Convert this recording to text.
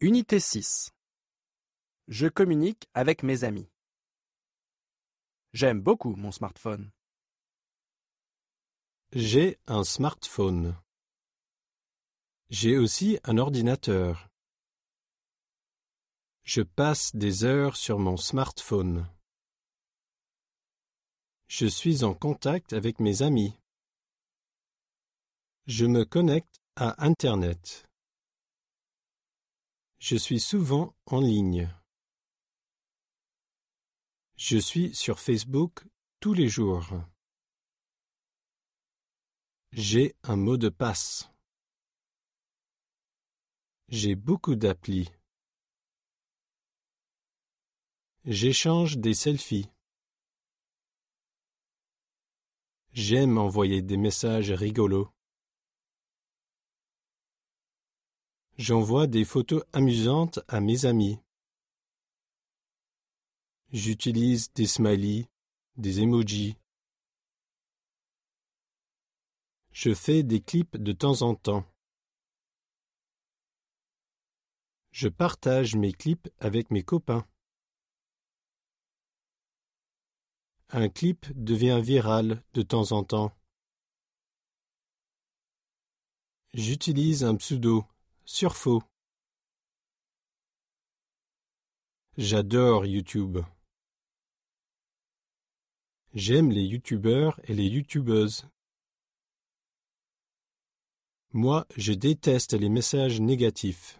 Unité 6. Je communique avec mes amis. J'aime beaucoup mon smartphone. J'ai un smartphone. J'ai aussi un ordinateur. Je passe des heures sur mon smartphone. Je suis en contact avec mes amis. Je me connecte à Internet. Je suis souvent en ligne. Je suis sur Facebook tous les jours. J'ai un mot de passe. J'ai beaucoup d'applis. J'échange des selfies. J'aime envoyer des messages rigolos. J'envoie des photos amusantes à mes amis. J'utilise des smileys, des emojis. Je fais des clips de temps en temps. Je partage mes clips avec mes copains. Un clip devient viral de temps en temps. J'utilise un pseudo Surfaux. J'adore YouTube. J'aime les youtubeurs et les youtubeuses. Moi, je déteste les messages négatifs.